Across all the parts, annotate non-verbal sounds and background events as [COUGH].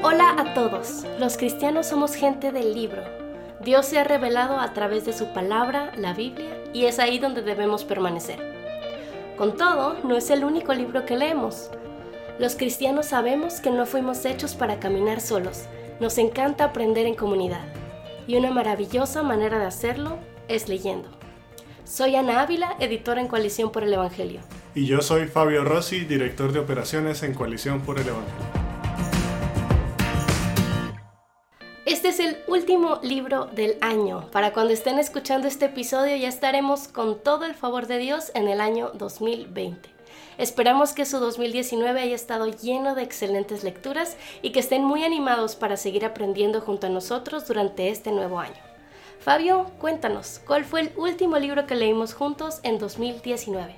Hola a todos. Los cristianos somos gente del libro. Dios se ha revelado a través de su palabra, la Biblia, y es ahí donde debemos permanecer. Con todo, no es el único libro que leemos. Los cristianos sabemos que no fuimos hechos para caminar solos. Nos encanta aprender en comunidad. Y una maravillosa manera de hacerlo es leyendo. Soy Ana Ávila, editora en Coalición por el Evangelio. Y yo soy Fabio Rossi, director de operaciones en Coalición por el Evangelio. Último libro del año. Para cuando estén escuchando este episodio ya estaremos con todo el favor de Dios en el año 2020. Esperamos que su 2019 haya estado lleno de excelentes lecturas y que estén muy animados para seguir aprendiendo junto a nosotros durante este nuevo año. Fabio, cuéntanos, ¿cuál fue el último libro que leímos juntos en 2019?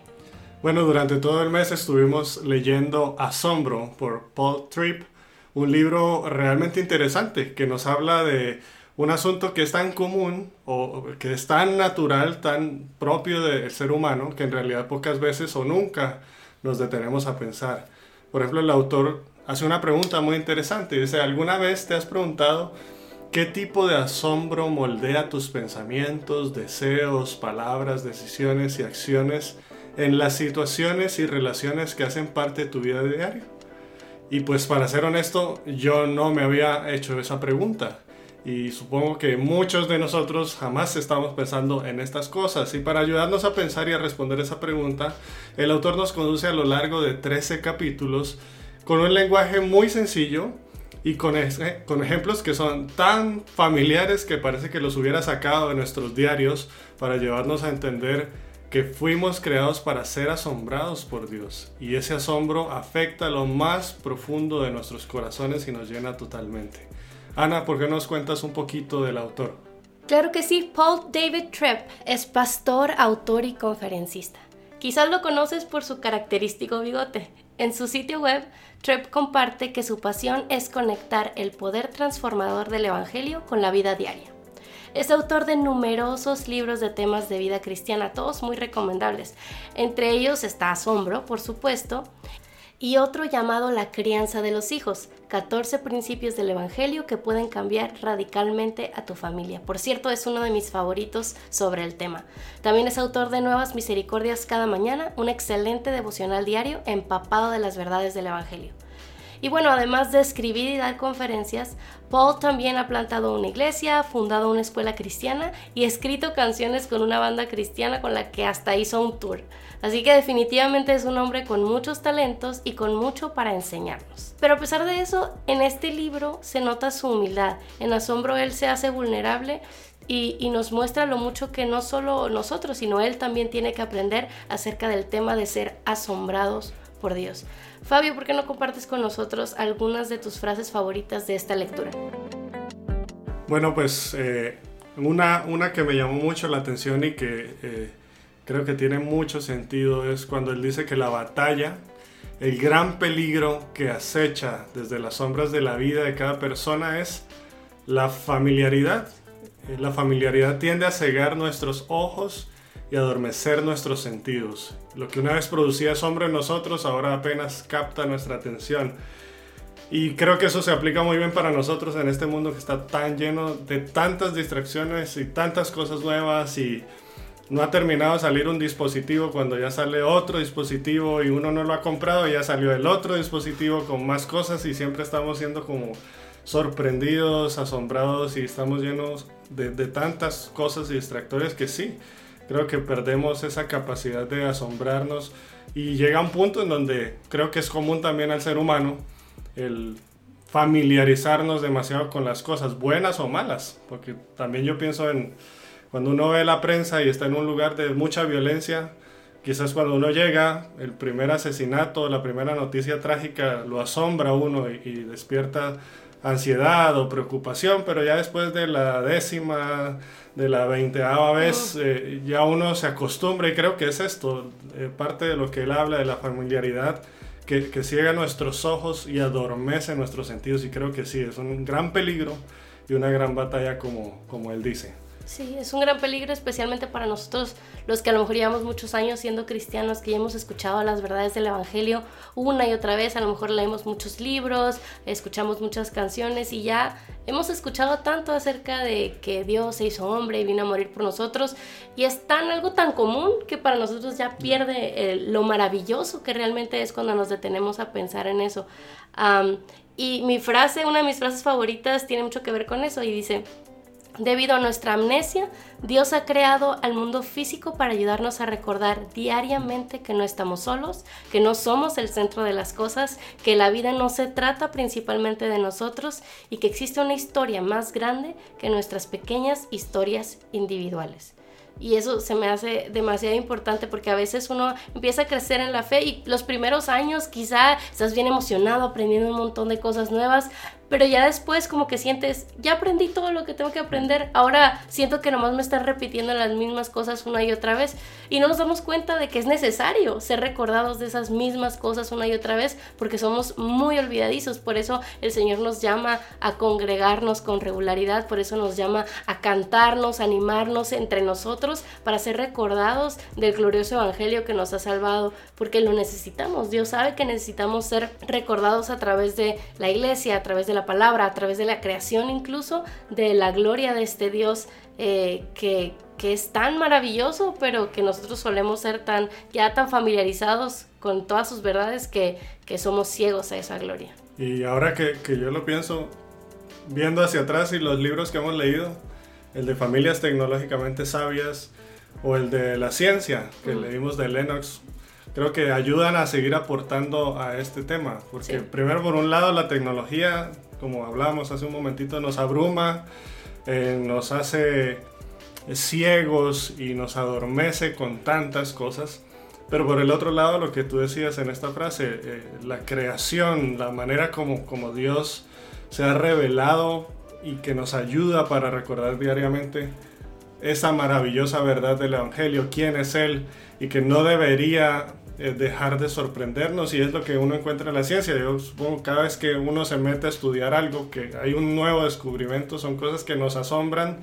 Bueno, durante todo el mes estuvimos leyendo Asombro por Paul Tripp, un libro realmente interesante que nos habla de un asunto que es tan común o que es tan natural, tan propio del ser humano, que en realidad pocas veces o nunca nos detenemos a pensar. Por ejemplo, el autor hace una pregunta muy interesante. Dice, ¿alguna vez te has preguntado ¿Qué tipo de asombro moldea tus pensamientos, deseos, palabras, decisiones y acciones en las situaciones y relaciones que hacen parte de tu vida diaria? Y pues para ser honesto, yo no me había hecho esa pregunta. Y supongo que muchos de nosotros jamás estamos pensando en estas cosas. Y para ayudarnos a pensar y a responder esa pregunta, el autor nos conduce a lo largo de 13 capítulos con un lenguaje muy sencillo, y con, con ejemplos que son tan familiares que parece que los hubiera sacado de nuestros diarios para llevarnos a entender que fuimos creados para ser asombrados por Dios y ese asombro afecta lo más profundo de nuestros corazones y nos llena totalmente. Ana, ¿por qué nos cuentas un poquito del autor? Claro que sí, Paul David Tripp es pastor, autor y conferencista. Quizás lo conoces por su característico bigote. En su sitio web, Trepp comparte que su pasión es conectar el poder transformador del Evangelio con la vida diaria. Es autor de numerosos libros de temas de vida cristiana, todos muy recomendables. Entre ellos está Asombro, por supuesto, y otro llamado La crianza de los hijos, 14 principios del Evangelio que pueden cambiar radicalmente a tu familia. Por cierto, es uno de mis favoritos sobre el tema. También es autor de Nuevas Misericordias cada mañana, un excelente devocional diario empapado de las verdades del Evangelio. Y bueno, además de escribir y dar conferencias, Paul también ha plantado una iglesia, fundado una escuela cristiana y escrito canciones con una banda cristiana con la que hasta hizo un tour. Así que definitivamente es un hombre con muchos talentos y con mucho para enseñarnos. Pero a pesar de eso, en este libro se nota su humildad. En Asombro él se hace vulnerable y, nos muestra lo mucho que no solo nosotros, sino él también tiene que aprender acerca del tema de ser asombrados por Dios. Fabio, ¿por qué no compartes con nosotros algunas de tus frases favoritas de esta lectura? Bueno, pues eh, una, una que me llamó mucho la atención y que eh, creo que tiene mucho sentido es cuando él dice que la batalla, el gran peligro que acecha desde las sombras de la vida de cada persona es la familiaridad. Eh, la familiaridad tiende a cegar nuestros ojos y adormecer nuestros sentidos. Lo que una vez producía asombro en nosotros ahora apenas capta nuestra atención. Y creo que eso se aplica muy bien para nosotros en este mundo que está tan lleno de tantas distracciones y tantas cosas nuevas y no ha terminado de salir un dispositivo cuando ya sale otro dispositivo y uno no lo ha comprado y ya salió el otro dispositivo con más cosas y siempre estamos siendo como sorprendidos, asombrados y estamos llenos de, de tantas cosas y distractores que sí, creo que perdemos esa capacidad de asombrarnos y llega un punto en donde creo que es común también al ser humano el familiarizarnos demasiado con las cosas, buenas o malas, porque también yo pienso en cuando uno ve la prensa y está en un lugar de mucha violencia, quizás cuando uno llega, el primer asesinato, la primera noticia trágica lo asombra a uno y, y despierta ansiedad o preocupación, pero ya después de la décima, de la veinteava vez, eh, ya uno se acostumbra y creo que es esto, eh, parte de lo que él habla de la familiaridad, que, que, ciega nuestros ojos y adormece nuestros sentidos y creo que sí, es un gran peligro y una gran batalla como, como él dice. Sí, es un gran peligro, especialmente para nosotros, los que a lo mejor llevamos muchos años siendo cristianos, que ya hemos escuchado las verdades del Evangelio una y otra vez, a lo mejor leemos muchos libros, escuchamos muchas canciones y ya hemos escuchado tanto acerca de que Dios se hizo hombre y vino a morir por nosotros y es tan algo tan común que para nosotros ya pierde lo maravilloso que realmente es cuando nos detenemos a pensar en eso. y mi frase, una de mis frases favoritas, tiene mucho que ver con eso y dice, Debido a nuestra amnesia, Dios ha creado al mundo físico para ayudarnos a recordar diariamente que no estamos solos, que no somos el centro de las cosas, que la vida no se trata principalmente de nosotros y que existe una historia más grande que nuestras pequeñas historias individuales. Y eso se me hace demasiado importante porque a veces uno empieza a crecer en la fe y los primeros años quizá estás bien emocionado aprendiendo un montón de cosas nuevas, pero ya después como que sientes, ya aprendí todo lo que tengo que aprender, ahora siento que nomás me están repitiendo las mismas cosas una y otra vez y no nos damos cuenta de que es necesario ser recordados de esas mismas cosas una y otra vez porque somos muy olvidadizos, por eso el Señor nos llama a congregarnos con regularidad, por eso nos llama a cantarnos, animarnos entre nosotros para ser recordados del glorioso Evangelio que nos ha salvado, porque lo necesitamos, Dios sabe que necesitamos ser recordados a través de la iglesia, a través de la palabra, a través de la creación incluso, de la gloria de este Dios eh, que, que, es tan maravilloso, pero que nosotros solemos ser tan, ya tan familiarizados con todas sus verdades que, que somos ciegos a esa gloria. Y ahora que, que, yo lo pienso, viendo hacia atrás y los libros que hemos leído, el de Familias Tecnológicamente Sabias o el de la ciencia que leímos de Lennox, creo que ayudan a seguir aportando a este tema. Porque primero, por un lado, la tecnología como hablábamos hace un momentito, nos abruma, eh, nos hace ciegos y nos adormece con tantas cosas. Pero por el otro lado, lo que tú decías en esta frase, eh, la creación, la manera como, como Dios se ha revelado y que nos ayuda para recordar diariamente esa maravillosa verdad del Evangelio, quién es Él y que no debería dejar de sorprendernos y es lo que uno encuentra en la ciencia. Yo supongo cada vez que uno se mete a estudiar algo, que hay un nuevo descubrimiento, son cosas que nos asombran,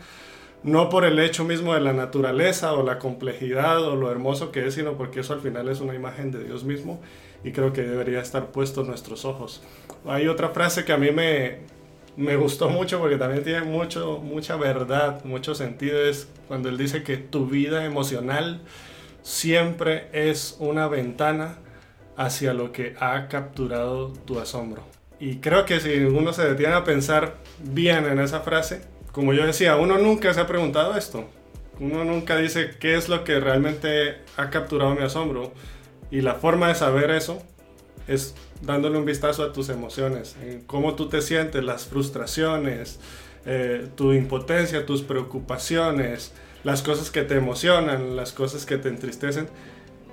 no por el hecho mismo de la naturaleza o la complejidad o lo hermoso que es, sino porque eso al final es una imagen de Dios mismo y creo que debería estar puesto en nuestros ojos. Hay otra frase que a mí me, me gustó mucho porque también tiene mucho, mucha verdad, mucho sentido, es cuando él dice que tu vida emocional siempre es una ventana hacia lo que ha capturado tu asombro. Y creo que si uno se detiene a pensar bien en esa frase, como yo decía, uno nunca se ha preguntado esto. Uno nunca dice qué es lo que realmente ha capturado mi asombro. Y la forma de saber eso es dándole un vistazo a tus emociones, en cómo tú te sientes, las frustraciones, eh, tu impotencia, tus preocupaciones, las cosas que te emocionan, las cosas que te entristecen.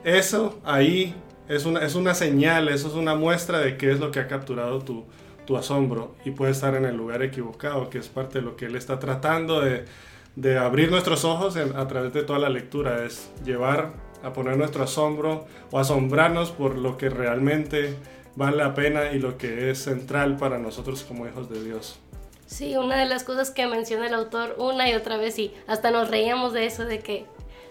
Eso ahí es una, es una señal, eso es una muestra de qué es lo que ha capturado tu, tu asombro y puede estar en el lugar equivocado, que es parte de lo que él está tratando de, de abrir nuestros ojos a través de toda la lectura, es llevar a poner nuestro asombro o asombrarnos por lo que realmente vale la pena y lo que es central para nosotros como hijos de Dios. Sí, una de las cosas que menciona el autor una y otra vez y hasta nos reíamos de eso, de que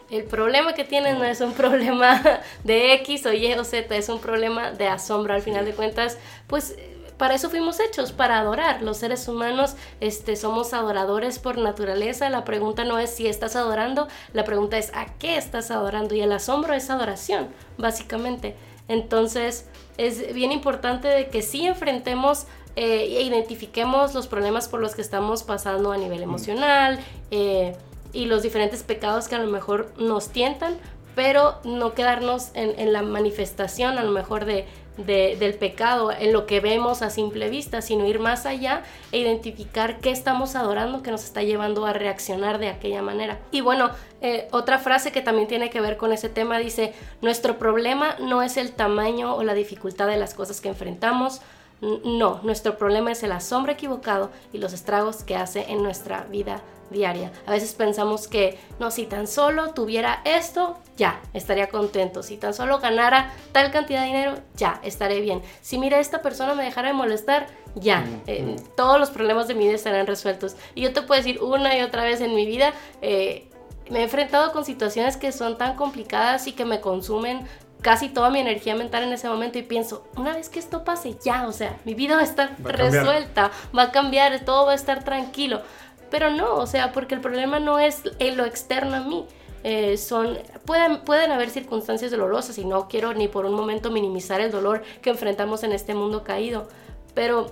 el problema que tienen no es un problema [LAUGHS] de X o Y o Z, es un problema de asombro. Al final de cuentas, pues para eso fuimos hechos, para adorar. Los seres humanos este, somos adoradores por naturaleza. La pregunta no es si estás adorando, la pregunta es a qué estás adorando. Y el asombro es adoración, básicamente. Entonces, es bien importante de que sí enfrentemos eh, identifiquemos los problemas por los que estamos pasando a nivel emocional eh, y los diferentes pecados que a lo mejor nos tientan, pero no quedarnos en, la manifestación a lo mejor de, del pecado, en lo que vemos a simple vista, sino ir más allá e identificar qué estamos adorando que nos está llevando a reaccionar de aquella manera. Y bueno, eh, otra frase que también tiene que ver con ese tema dice, nuestro problema no es el tamaño o la dificultad de las cosas que enfrentamos, No, nuestro problema es el asombro equivocado y los estragos que hace en nuestra vida diaria. A veces pensamos que, no, si tan solo tuviera esto, ya, estaría contento. Si tan solo ganara tal cantidad de dinero, ya, estaré bien. Si mira, esta persona me dejara de molestar, ya, mm, eh, mm. todos los problemas de mi vida estarán resueltos. Y yo te puedo decir una y otra vez en mi vida, eh, me he enfrentado con situaciones que son tan complicadas y que me consumen casi toda mi energía mental en ese momento y pienso, una vez que esto pase, ya, o sea, mi vida va a estar resuelta, va a cambiar, todo va a estar tranquilo. Pero no, o sea, porque el problema no es en lo externo a mí. Eh, son, pueden, pueden haber circunstancias dolorosas y no quiero ni por un momento minimizar el dolor que enfrentamos en este mundo caído, pero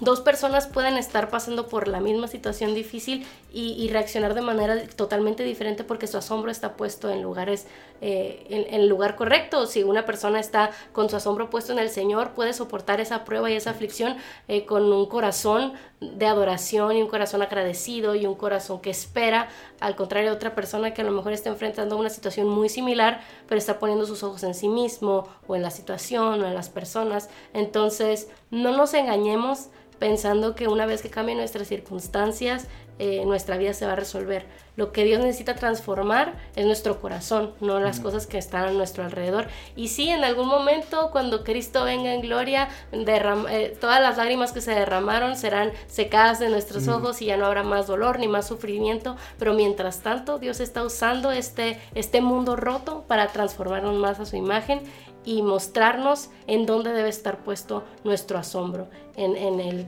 dos personas pueden estar pasando por la misma situación difícil y, reaccionar de manera totalmente diferente porque su asombro está puesto en lugares, eh, en, el lugar correcto. Si una persona está con su asombro puesto en el Señor, puede soportar esa prueba y esa aflicción eh, con un corazón de adoración y un corazón agradecido y un corazón que espera, al contrario de otra persona que a lo mejor está enfrentando una situación muy similar, pero está poniendo sus ojos en sí mismo o en la situación o en las personas. Entonces, no nos engañemos pensando que una vez que cambien nuestras circunstancias, eh, nuestra vida se va a resolver. Lo que Dios necesita transformar es nuestro corazón, no las cosas que están a nuestro alrededor. Y sí, en algún momento, cuando Cristo venga en gloria, eh, todas las lágrimas que se derramaron serán secadas de nuestros ojos y ya no habrá más dolor ni más sufrimiento. Pero mientras tanto, Dios está usando este, este mundo roto para transformarnos más a su imagen y mostrarnos en dónde debe estar puesto nuestro asombro, en, en, el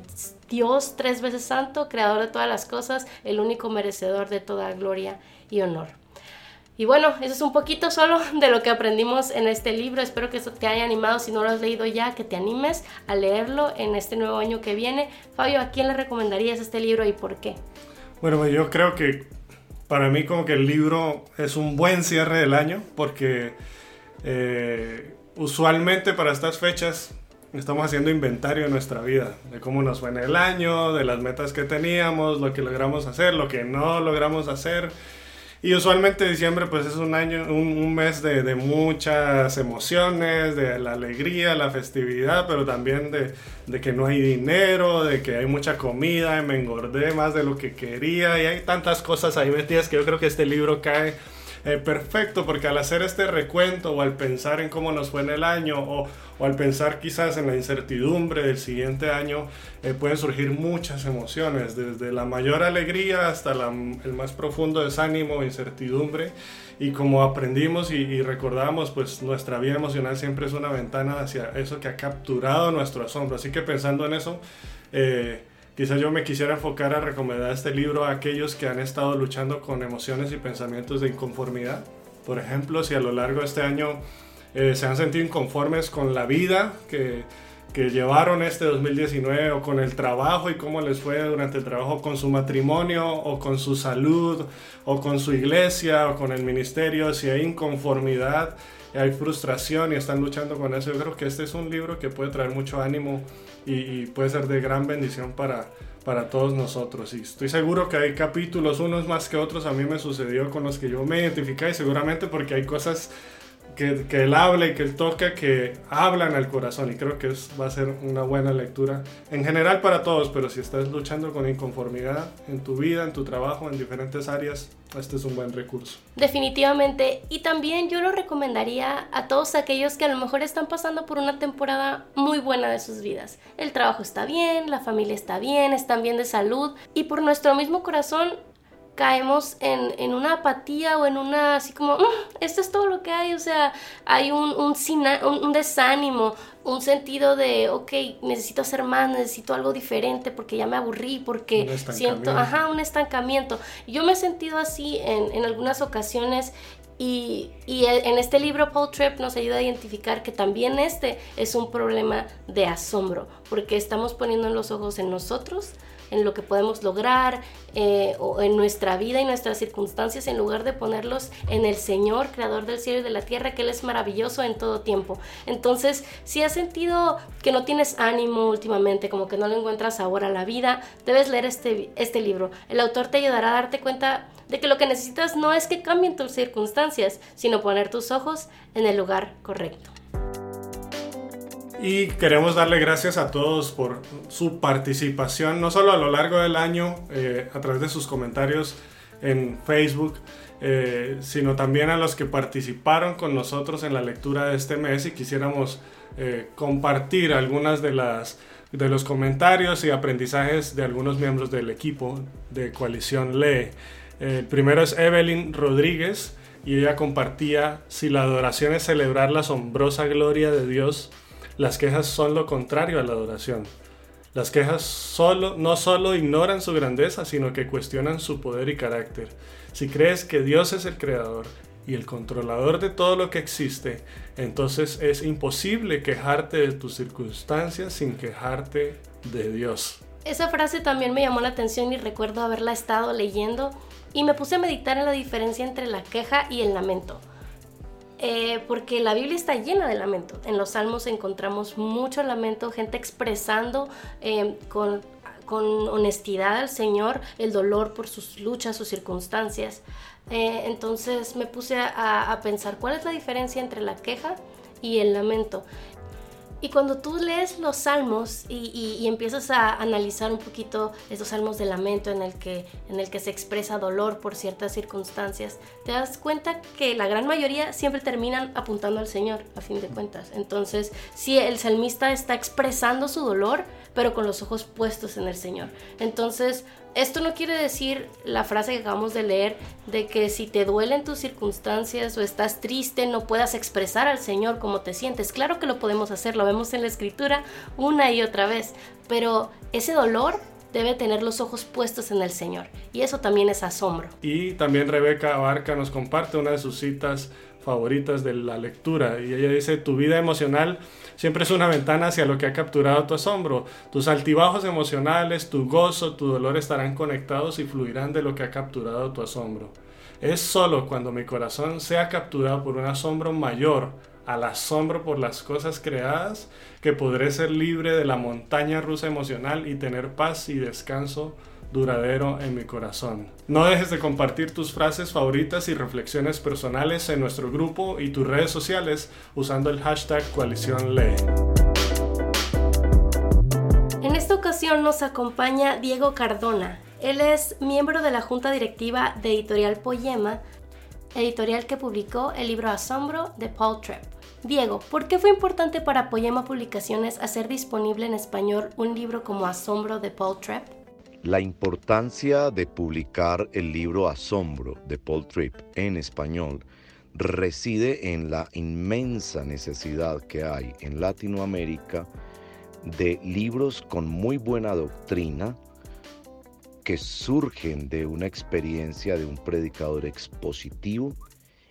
Dios tres veces santo, creador de todas las cosas, el único merecedor de toda gloria y honor. Y bueno, eso es un poquito solo de lo que aprendimos en este libro. Espero que eso te haya animado. Si no lo has leído ya, que te animes a leerlo en este nuevo año que viene. Fabio, ¿a quién le recomendarías este libro y por qué? Bueno, pues yo creo que para mí como que el libro es un buen cierre del año porque eh, usualmente para estas fechas estamos haciendo inventario de nuestra vida, de cómo nos fue en el año, de las metas que teníamos, lo que logramos hacer, lo que no logramos hacer. Y usualmente diciembre pues es un año, un, mes de, muchas emociones, de la alegría, la festividad, pero también de, que no hay dinero, de que hay mucha comida, me engordé más de lo que quería y hay tantas cosas ahí metidas que yo creo que este libro cae eh, perfecto, porque al hacer este recuento o al pensar en cómo nos fue en el año o, al pensar quizás en la incertidumbre del siguiente año, eh, pueden surgir muchas emociones, desde la mayor alegría hasta el más profundo desánimo incertidumbre. Y como aprendimos y, y, recordamos, pues nuestra vida emocional siempre es una ventana hacia eso que ha capturado nuestro asombro. Así que pensando en eso, eh, Quizás yo me quisiera enfocar a recomendar este libro a aquellos que han estado luchando con emociones y pensamientos de inconformidad. Por ejemplo, si a lo largo de este año eh, se han sentido inconformes con la vida que, que llevaron este 2019 o con el trabajo y cómo les fue durante el trabajo con su matrimonio o con su salud o con su iglesia o con el ministerio, si hay inconformidad, hay frustración y están luchando con eso, yo creo que este es un libro que puede traer mucho ánimo y, puede ser de gran bendición para, para todos nosotros. Y estoy seguro que hay capítulos, unos más que otros, a mí me sucedió con los que yo me identifiqué y seguramente porque hay cosas que, que, él habla y que él toca que hablan al corazón y creo que va a ser una buena lectura en general para todos, pero si estás luchando con inconformidad en tu vida, en tu trabajo, en diferentes áreas, este es un buen recurso. Definitivamente, y también yo lo recomendaría a todos aquellos que a lo mejor están pasando por una temporada muy buena de sus vidas. El trabajo está bien, la familia está bien, están bien de salud y por nuestro mismo corazón caemos en, en, una apatía o en una así como, mm, esto es todo lo que hay, o sea, hay un, un, un, desánimo, un sentido de, ok, necesito hacer más, necesito algo diferente porque ya me aburrí, porque siento, ajá, un estancamiento. Yo me he sentido así en, en algunas ocasiones y, y, en este libro Paul Tripp nos ayuda a identificar que también este es un problema de asombro, porque estamos poniendo los ojos en nosotros, en lo que podemos lograr eh, o en nuestra vida y nuestras circunstancias en lugar de ponerlos en el Señor, creador del cielo y de la tierra, que Él es maravilloso en todo tiempo. Entonces, si has sentido que no tienes ánimo últimamente, como que no le encuentras sabor a la vida, debes leer este, este libro. El autor te ayudará a darte cuenta de que lo que necesitas no es que cambien tus circunstancias, sino poner tus ojos en el lugar correcto. Y queremos darle gracias a todos por su participación, no solo a lo largo del año, eh, a través de sus comentarios en Facebook, eh, sino también a los que participaron con nosotros en la lectura de este mes y quisiéramos eh, compartir algunas de las de los comentarios y aprendizajes de algunos miembros del equipo de Coalición Lee. El primero es Evelyn Rodríguez y ella compartía si la adoración es celebrar la asombrosa gloria de Dios las quejas son lo contrario a la adoración. Las quejas solo, no solo ignoran su grandeza, sino que cuestionan su poder y carácter. Si crees que Dios es el creador y el controlador de todo lo que existe, entonces es imposible quejarte de tus circunstancias sin quejarte de Dios. Esa frase también me llamó la atención y recuerdo haberla estado leyendo y me puse a meditar en la diferencia entre la queja y el lamento. Eh, porque la Biblia está llena de lamento. En los salmos encontramos mucho lamento, gente expresando eh, con, honestidad al Señor el dolor por sus luchas, sus circunstancias. Eh, entonces me puse a pensar cuál es la diferencia entre la queja y el lamento. Y cuando tú lees los salmos y, empiezas a analizar un poquito esos salmos de lamento en el, que, en el que se expresa dolor por ciertas circunstancias, te das cuenta que la gran mayoría siempre terminan apuntando al Señor, a fin de cuentas. Entonces, si el salmista está expresando su dolor, pero con los ojos puestos en el Señor. Entonces, esto no quiere decir la frase que acabamos de leer de que si te duelen tus circunstancias o estás triste no puedas expresar al Señor cómo te sientes. Claro que lo podemos hacer, lo vemos en la escritura una y otra vez, pero ese dolor debe tener los ojos puestos en el Señor y eso también es asombro. Y también Rebeca Abarca nos comparte una de sus citas favoritas de la lectura y ella dice, tu vida emocional siempre es una ventana hacia lo que ha capturado tu asombro. Tus altibajos emocionales, tu gozo, tu dolor estarán conectados y fluirán de lo que ha capturado tu asombro. Es solo cuando mi corazón sea capturado por un asombro mayor al asombro por las cosas creadas que podré ser libre de la montaña rusa emocional y tener paz y descanso duradero en mi corazón. No dejes de compartir tus frases favoritas y reflexiones personales en nuestro grupo y tus redes sociales usando el hashtag Coalición En esta ocasión nos acompaña Diego Cardona. Él es miembro de la junta directiva de Editorial Poema, editorial que publicó el libro Asombro de Paul Tripp. Diego, ¿por qué fue importante para Poema Publicaciones hacer disponible en español un libro como Asombro de Paul Tripp? La importancia de publicar el libro Asombro de Paul Tripp en español reside en la inmensa necesidad que hay en Latinoamérica de libros con muy buena doctrina que surgen de una experiencia de un predicador expositivo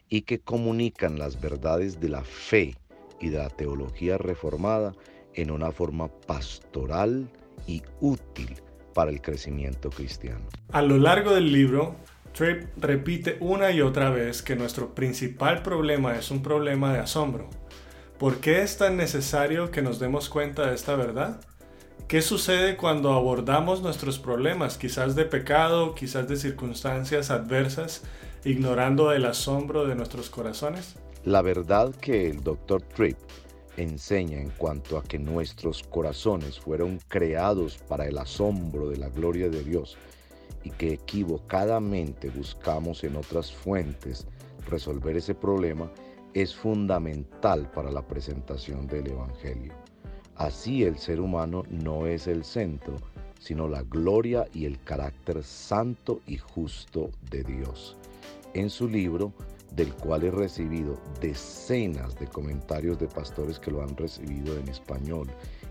y que comunican las verdades de la fe y de la teología reformada en una forma pastoral y útil para el crecimiento cristiano. A lo largo del libro, Tripp repite una y otra vez que nuestro principal problema es un problema de asombro. ¿Por qué es tan necesario que nos demos cuenta de esta verdad? ¿Qué sucede cuando abordamos nuestros problemas, quizás de pecado, quizás de circunstancias adversas, ignorando el asombro de nuestros corazones? La verdad que el Dr. Tripp enseña en cuanto a que nuestros corazones fueron creados para el asombro de la gloria de Dios y que equivocadamente buscamos en otras fuentes resolver ese problema es fundamental para la presentación del Evangelio. Así el ser humano no es el centro, sino la gloria y el carácter santo y justo de Dios. En su libro, del cual he recibido decenas de comentarios de pastores que lo han recibido en español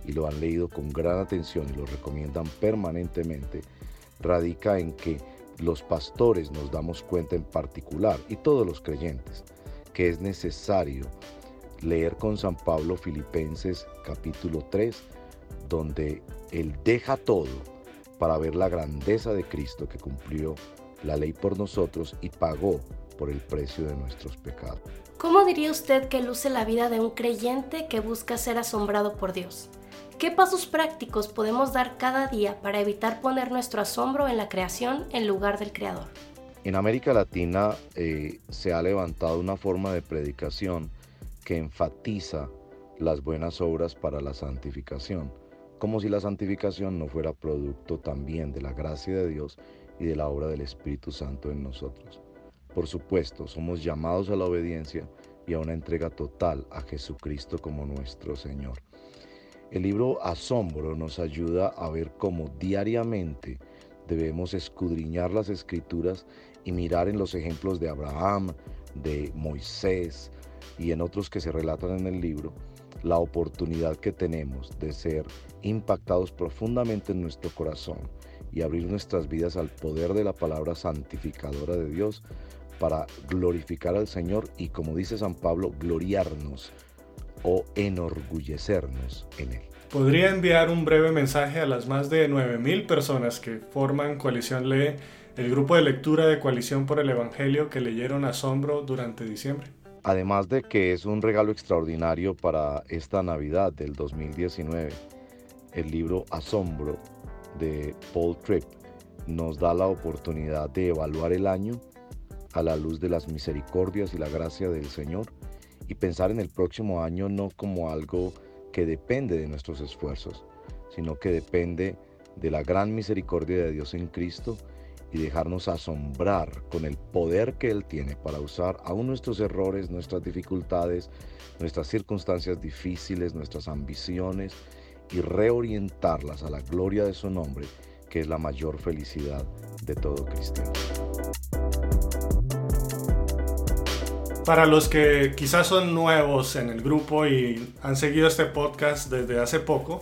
y lo han leído con gran atención y lo recomiendan permanentemente, radica en que los pastores nos damos cuenta en particular, y todos los creyentes, que es necesario leer con San Pablo Filipenses capítulo 3, donde él deja todo para ver la grandeza de Cristo que cumplió la ley por nosotros y pagó por el precio de nuestros pecados. ¿Cómo diría usted que luce la vida de un creyente que busca ser asombrado por Dios? ¿Qué pasos prácticos podemos dar cada día para evitar poner nuestro asombro en la creación en lugar del Creador? En América Latina eh, se ha levantado una forma de predicación que enfatiza las buenas obras para la santificación, como si la santificación no fuera producto también de la gracia de Dios y de la obra del Espíritu Santo en nosotros. Por supuesto, somos llamados a la obediencia y a una entrega total a Jesucristo como nuestro Señor. El libro Asombro nos ayuda a ver cómo diariamente debemos escudriñar las escrituras y mirar en los ejemplos de Abraham, de Moisés y en otros que se relatan en el libro, la oportunidad que tenemos de ser impactados profundamente en nuestro corazón y abrir nuestras vidas al poder de la palabra santificadora de Dios para glorificar al Señor y como dice San Pablo, gloriarnos o enorgullecernos en Él. ¿Podría enviar un breve mensaje a las más de 9.000 personas que forman Coalición Lee, el grupo de lectura de Coalición por el Evangelio que leyeron Asombro durante diciembre? Además de que es un regalo extraordinario para esta Navidad del 2019, el libro Asombro de Paul Tripp nos da la oportunidad de evaluar el año a la luz de las misericordias y la gracia del Señor y pensar en el próximo año no como algo que depende de nuestros esfuerzos, sino que depende de la gran misericordia de Dios en Cristo y dejarnos asombrar con el poder que Él tiene para usar aún nuestros errores, nuestras dificultades, nuestras circunstancias difíciles, nuestras ambiciones y reorientarlas a la gloria de su nombre, que es la mayor felicidad de todo cristiano. Para los que quizás son nuevos en el grupo y han seguido este podcast desde hace poco,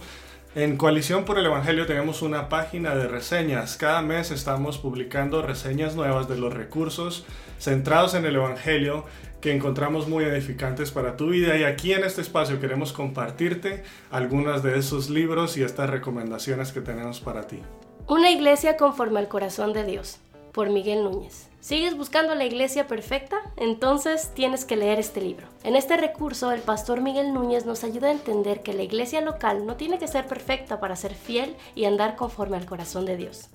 en Coalición por el Evangelio tenemos una página de reseñas. Cada mes estamos publicando reseñas nuevas de los recursos centrados en el Evangelio que encontramos muy edificantes para tu vida y aquí en este espacio queremos compartirte algunas de esos libros y estas recomendaciones que tenemos para ti. Una iglesia conforme al corazón de Dios, por Miguel Núñez. ¿Sigues buscando la iglesia perfecta? Entonces tienes que leer este libro. En este recurso, el pastor Miguel Núñez nos ayuda a entender que la iglesia local no tiene que ser perfecta para ser fiel y andar conforme al corazón de Dios.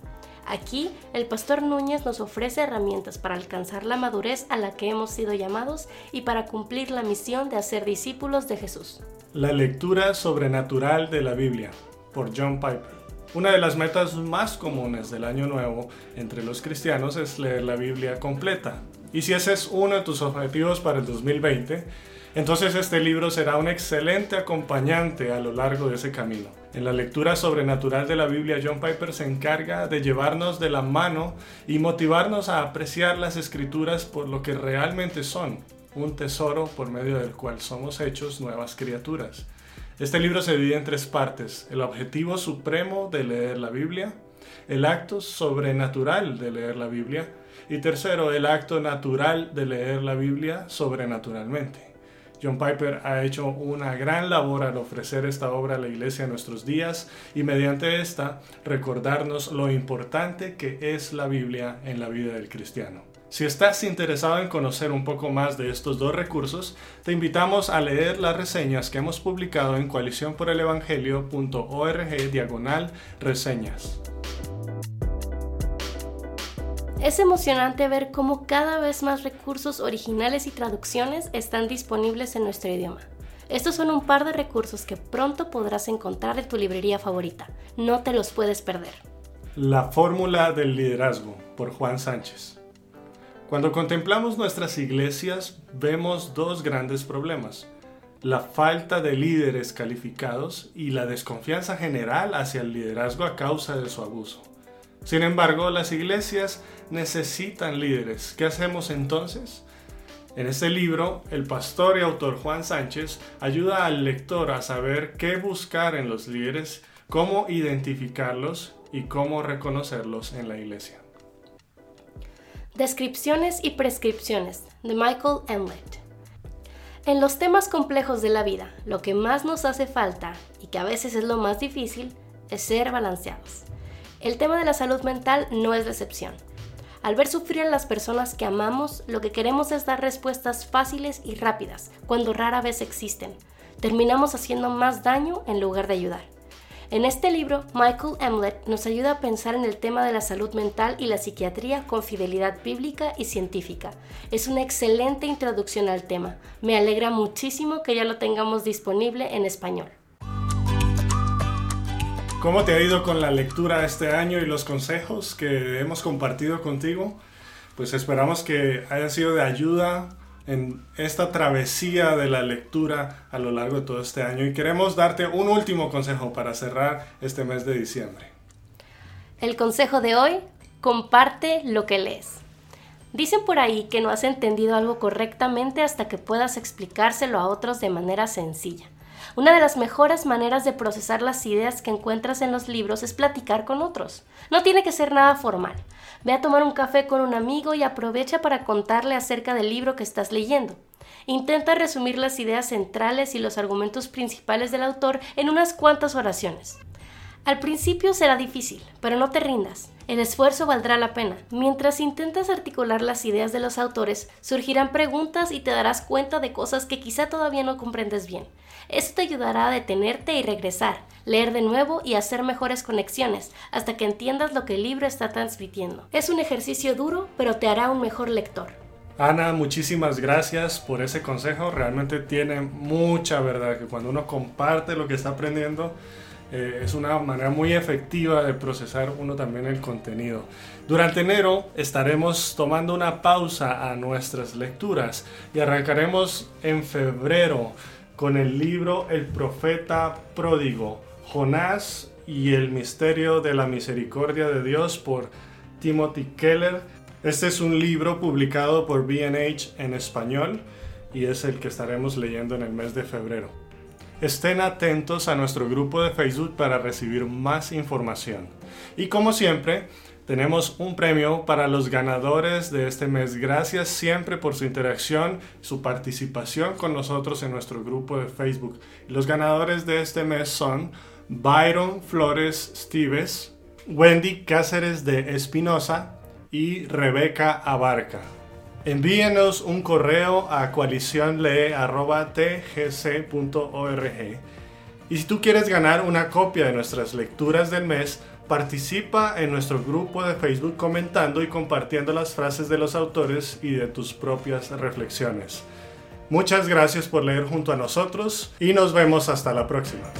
Aquí, el pastor Núñez nos ofrece herramientas para alcanzar la madurez a la que hemos sido llamados y para cumplir la misión de hacer discípulos de Jesús. La lectura sobrenatural de la Biblia, por John Piper. Una de las metas más comunes del año nuevo entre los cristianos es leer la Biblia completa. Y si ese es uno de tus objetivos para el 2020, entonces este libro será un excelente acompañante a lo largo de ese camino. En la lectura sobrenatural de la Biblia, John Piper se encarga de llevarnos de la mano y motivarnos a apreciar las escrituras por lo que realmente son, un tesoro por medio del cual somos hechos nuevas criaturas. Este libro se divide en tres partes, el objetivo supremo de leer la Biblia, el acto sobrenatural de leer la Biblia y tercero, el acto natural de leer la Biblia sobrenaturalmente. John Piper ha hecho una gran labor al ofrecer esta obra a la iglesia en nuestros días y mediante esta recordarnos lo importante que es la Biblia en la vida del cristiano. Si estás interesado en conocer un poco más de estos dos recursos, te invitamos a leer las reseñas que hemos publicado en coaliciónporelevangelio.org diagonal reseñas. Es emocionante ver cómo cada vez más recursos originales y traducciones están disponibles en nuestro idioma. Estos son un par de recursos que pronto podrás encontrar en tu librería favorita. No te los puedes perder. La fórmula del liderazgo por Juan Sánchez. Cuando contemplamos nuestras iglesias vemos dos grandes problemas. La falta de líderes calificados y la desconfianza general hacia el liderazgo a causa de su abuso. Sin embargo, las iglesias necesitan líderes. ¿Qué hacemos entonces? En este libro, el pastor y autor Juan Sánchez ayuda al lector a saber qué buscar en los líderes, cómo identificarlos y cómo reconocerlos en la iglesia. Descripciones y prescripciones de Michael Enlet. En los temas complejos de la vida, lo que más nos hace falta y que a veces es lo más difícil es ser balanceados. El tema de la salud mental no es decepción. Al ver sufrir a las personas que amamos, lo que queremos es dar respuestas fáciles y rápidas, cuando rara vez existen. Terminamos haciendo más daño en lugar de ayudar. En este libro, Michael Emlet nos ayuda a pensar en el tema de la salud mental y la psiquiatría con fidelidad bíblica y científica. Es una excelente introducción al tema. Me alegra muchísimo que ya lo tengamos disponible en español. ¿Cómo te ha ido con la lectura este año y los consejos que hemos compartido contigo? Pues esperamos que hayan sido de ayuda en esta travesía de la lectura a lo largo de todo este año y queremos darte un último consejo para cerrar este mes de diciembre. El consejo de hoy, comparte lo que lees. Dicen por ahí que no has entendido algo correctamente hasta que puedas explicárselo a otros de manera sencilla. Una de las mejores maneras de procesar las ideas que encuentras en los libros es platicar con otros. No tiene que ser nada formal. Ve a tomar un café con un amigo y aprovecha para contarle acerca del libro que estás leyendo. Intenta resumir las ideas centrales y los argumentos principales del autor en unas cuantas oraciones. Al principio será difícil, pero no te rindas. El esfuerzo valdrá la pena. Mientras intentas articular las ideas de los autores, surgirán preguntas y te darás cuenta de cosas que quizá todavía no comprendes bien. Esto te ayudará a detenerte y regresar, leer de nuevo y hacer mejores conexiones hasta que entiendas lo que el libro está transmitiendo. Es un ejercicio duro, pero te hará un mejor lector. Ana, muchísimas gracias por ese consejo. Realmente tiene mucha verdad que cuando uno comparte lo que está aprendiendo, eh, es una manera muy efectiva de procesar uno también el contenido. Durante enero estaremos tomando una pausa a nuestras lecturas y arrancaremos en febrero con el libro El profeta pródigo, Jonás y el misterio de la misericordia de Dios por Timothy Keller. Este es un libro publicado por BH en español y es el que estaremos leyendo en el mes de febrero. Estén atentos a nuestro grupo de Facebook para recibir más información. Y como siempre, tenemos un premio para los ganadores de este mes. Gracias siempre por su interacción, su participación con nosotros en nuestro grupo de Facebook. Los ganadores de este mes son Byron Flores Stives, Wendy Cáceres de Espinosa y Rebeca Abarca. Envíenos un correo a coaliciónlee.tgc.org. Y si tú quieres ganar una copia de nuestras lecturas del mes, participa en nuestro grupo de Facebook comentando y compartiendo las frases de los autores y de tus propias reflexiones. Muchas gracias por leer junto a nosotros y nos vemos hasta la próxima.